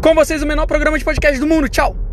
Com vocês, o menor programa de podcast do mundo. Tchau!